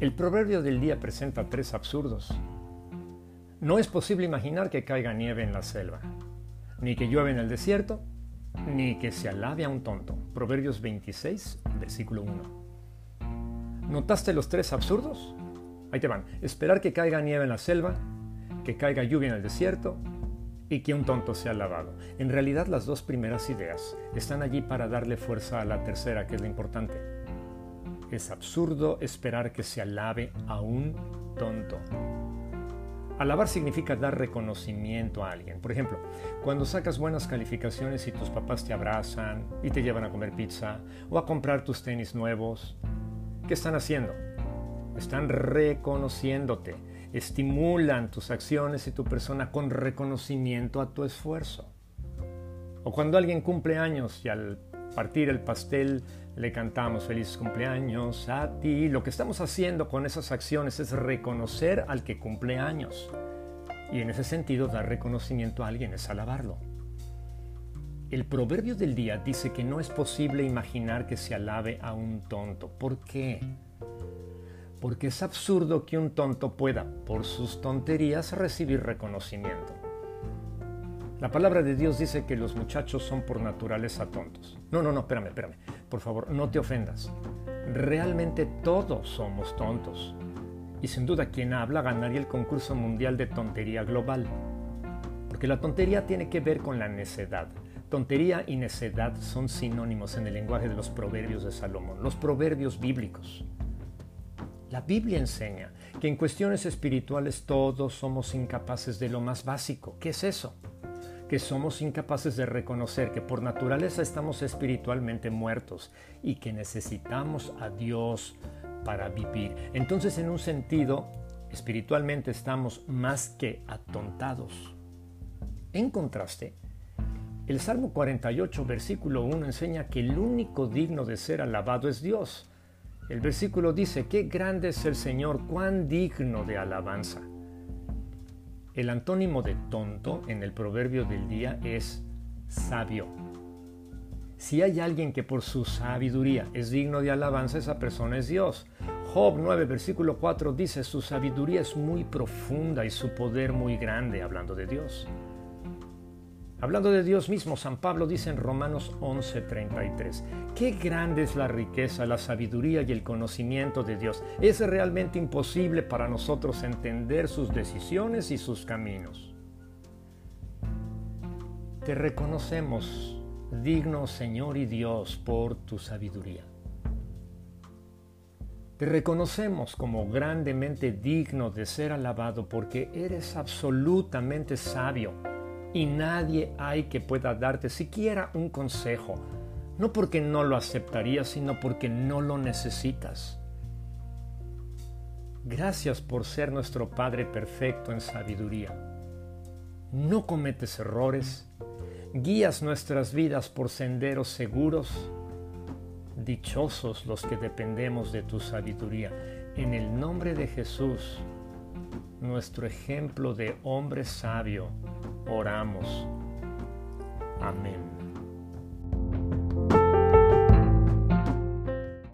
El proverbio del día presenta tres absurdos. No es posible imaginar que caiga nieve en la selva, ni que llueve en el desierto, ni que se alabe a un tonto. Proverbios 26, versículo 1. ¿Notaste los tres absurdos? Ahí te van. Esperar que caiga nieve en la selva, que caiga lluvia en el desierto y que un tonto sea alabado. En realidad las dos primeras ideas están allí para darle fuerza a la tercera, que es lo importante es absurdo esperar que se alabe a un tonto. Alabar significa dar reconocimiento a alguien. Por ejemplo, cuando sacas buenas calificaciones y tus papás te abrazan y te llevan a comer pizza o a comprar tus tenis nuevos, ¿qué están haciendo? Están reconociéndote, estimulan tus acciones y tu persona con reconocimiento a tu esfuerzo. O cuando alguien cumple años y al partir el pastel le cantamos feliz cumpleaños a ti. Lo que estamos haciendo con esas acciones es reconocer al que cumple años. Y en ese sentido, dar reconocimiento a alguien es alabarlo. El proverbio del día dice que no es posible imaginar que se alabe a un tonto. ¿Por qué? Porque es absurdo que un tonto pueda, por sus tonterías, recibir reconocimiento. La palabra de Dios dice que los muchachos son por naturaleza tontos. No, no, no, espérame, espérame. Por favor, no te ofendas. Realmente todos somos tontos. Y sin duda quien habla ganaría el concurso mundial de tontería global. Porque la tontería tiene que ver con la necedad. Tontería y necedad son sinónimos en el lenguaje de los proverbios de Salomón, los proverbios bíblicos. La Biblia enseña que en cuestiones espirituales todos somos incapaces de lo más básico. ¿Qué es eso? Que somos incapaces de reconocer que por naturaleza estamos espiritualmente muertos y que necesitamos a Dios para vivir. Entonces, en un sentido, espiritualmente estamos más que atontados. En contraste, el Salmo 48, versículo 1 enseña que el único digno de ser alabado es Dios. El versículo dice, qué grande es el Señor, cuán digno de alabanza. El antónimo de tonto en el proverbio del día es sabio. Si hay alguien que por su sabiduría es digno de alabanza, esa persona es Dios. Job 9, versículo 4 dice, su sabiduría es muy profunda y su poder muy grande, hablando de Dios. Hablando de Dios mismo, San Pablo dice en Romanos 11:33, qué grande es la riqueza, la sabiduría y el conocimiento de Dios. Es realmente imposible para nosotros entender sus decisiones y sus caminos. Te reconocemos, digno Señor y Dios, por tu sabiduría. Te reconocemos como grandemente digno de ser alabado porque eres absolutamente sabio y nadie hay que pueda darte siquiera un consejo, no porque no lo aceptarías, sino porque no lo necesitas. Gracias por ser nuestro Padre perfecto en sabiduría. No cometes errores, guías nuestras vidas por senderos seguros. Dichosos los que dependemos de tu sabiduría. En el nombre de Jesús, nuestro ejemplo de hombre sabio, oramos. Amén.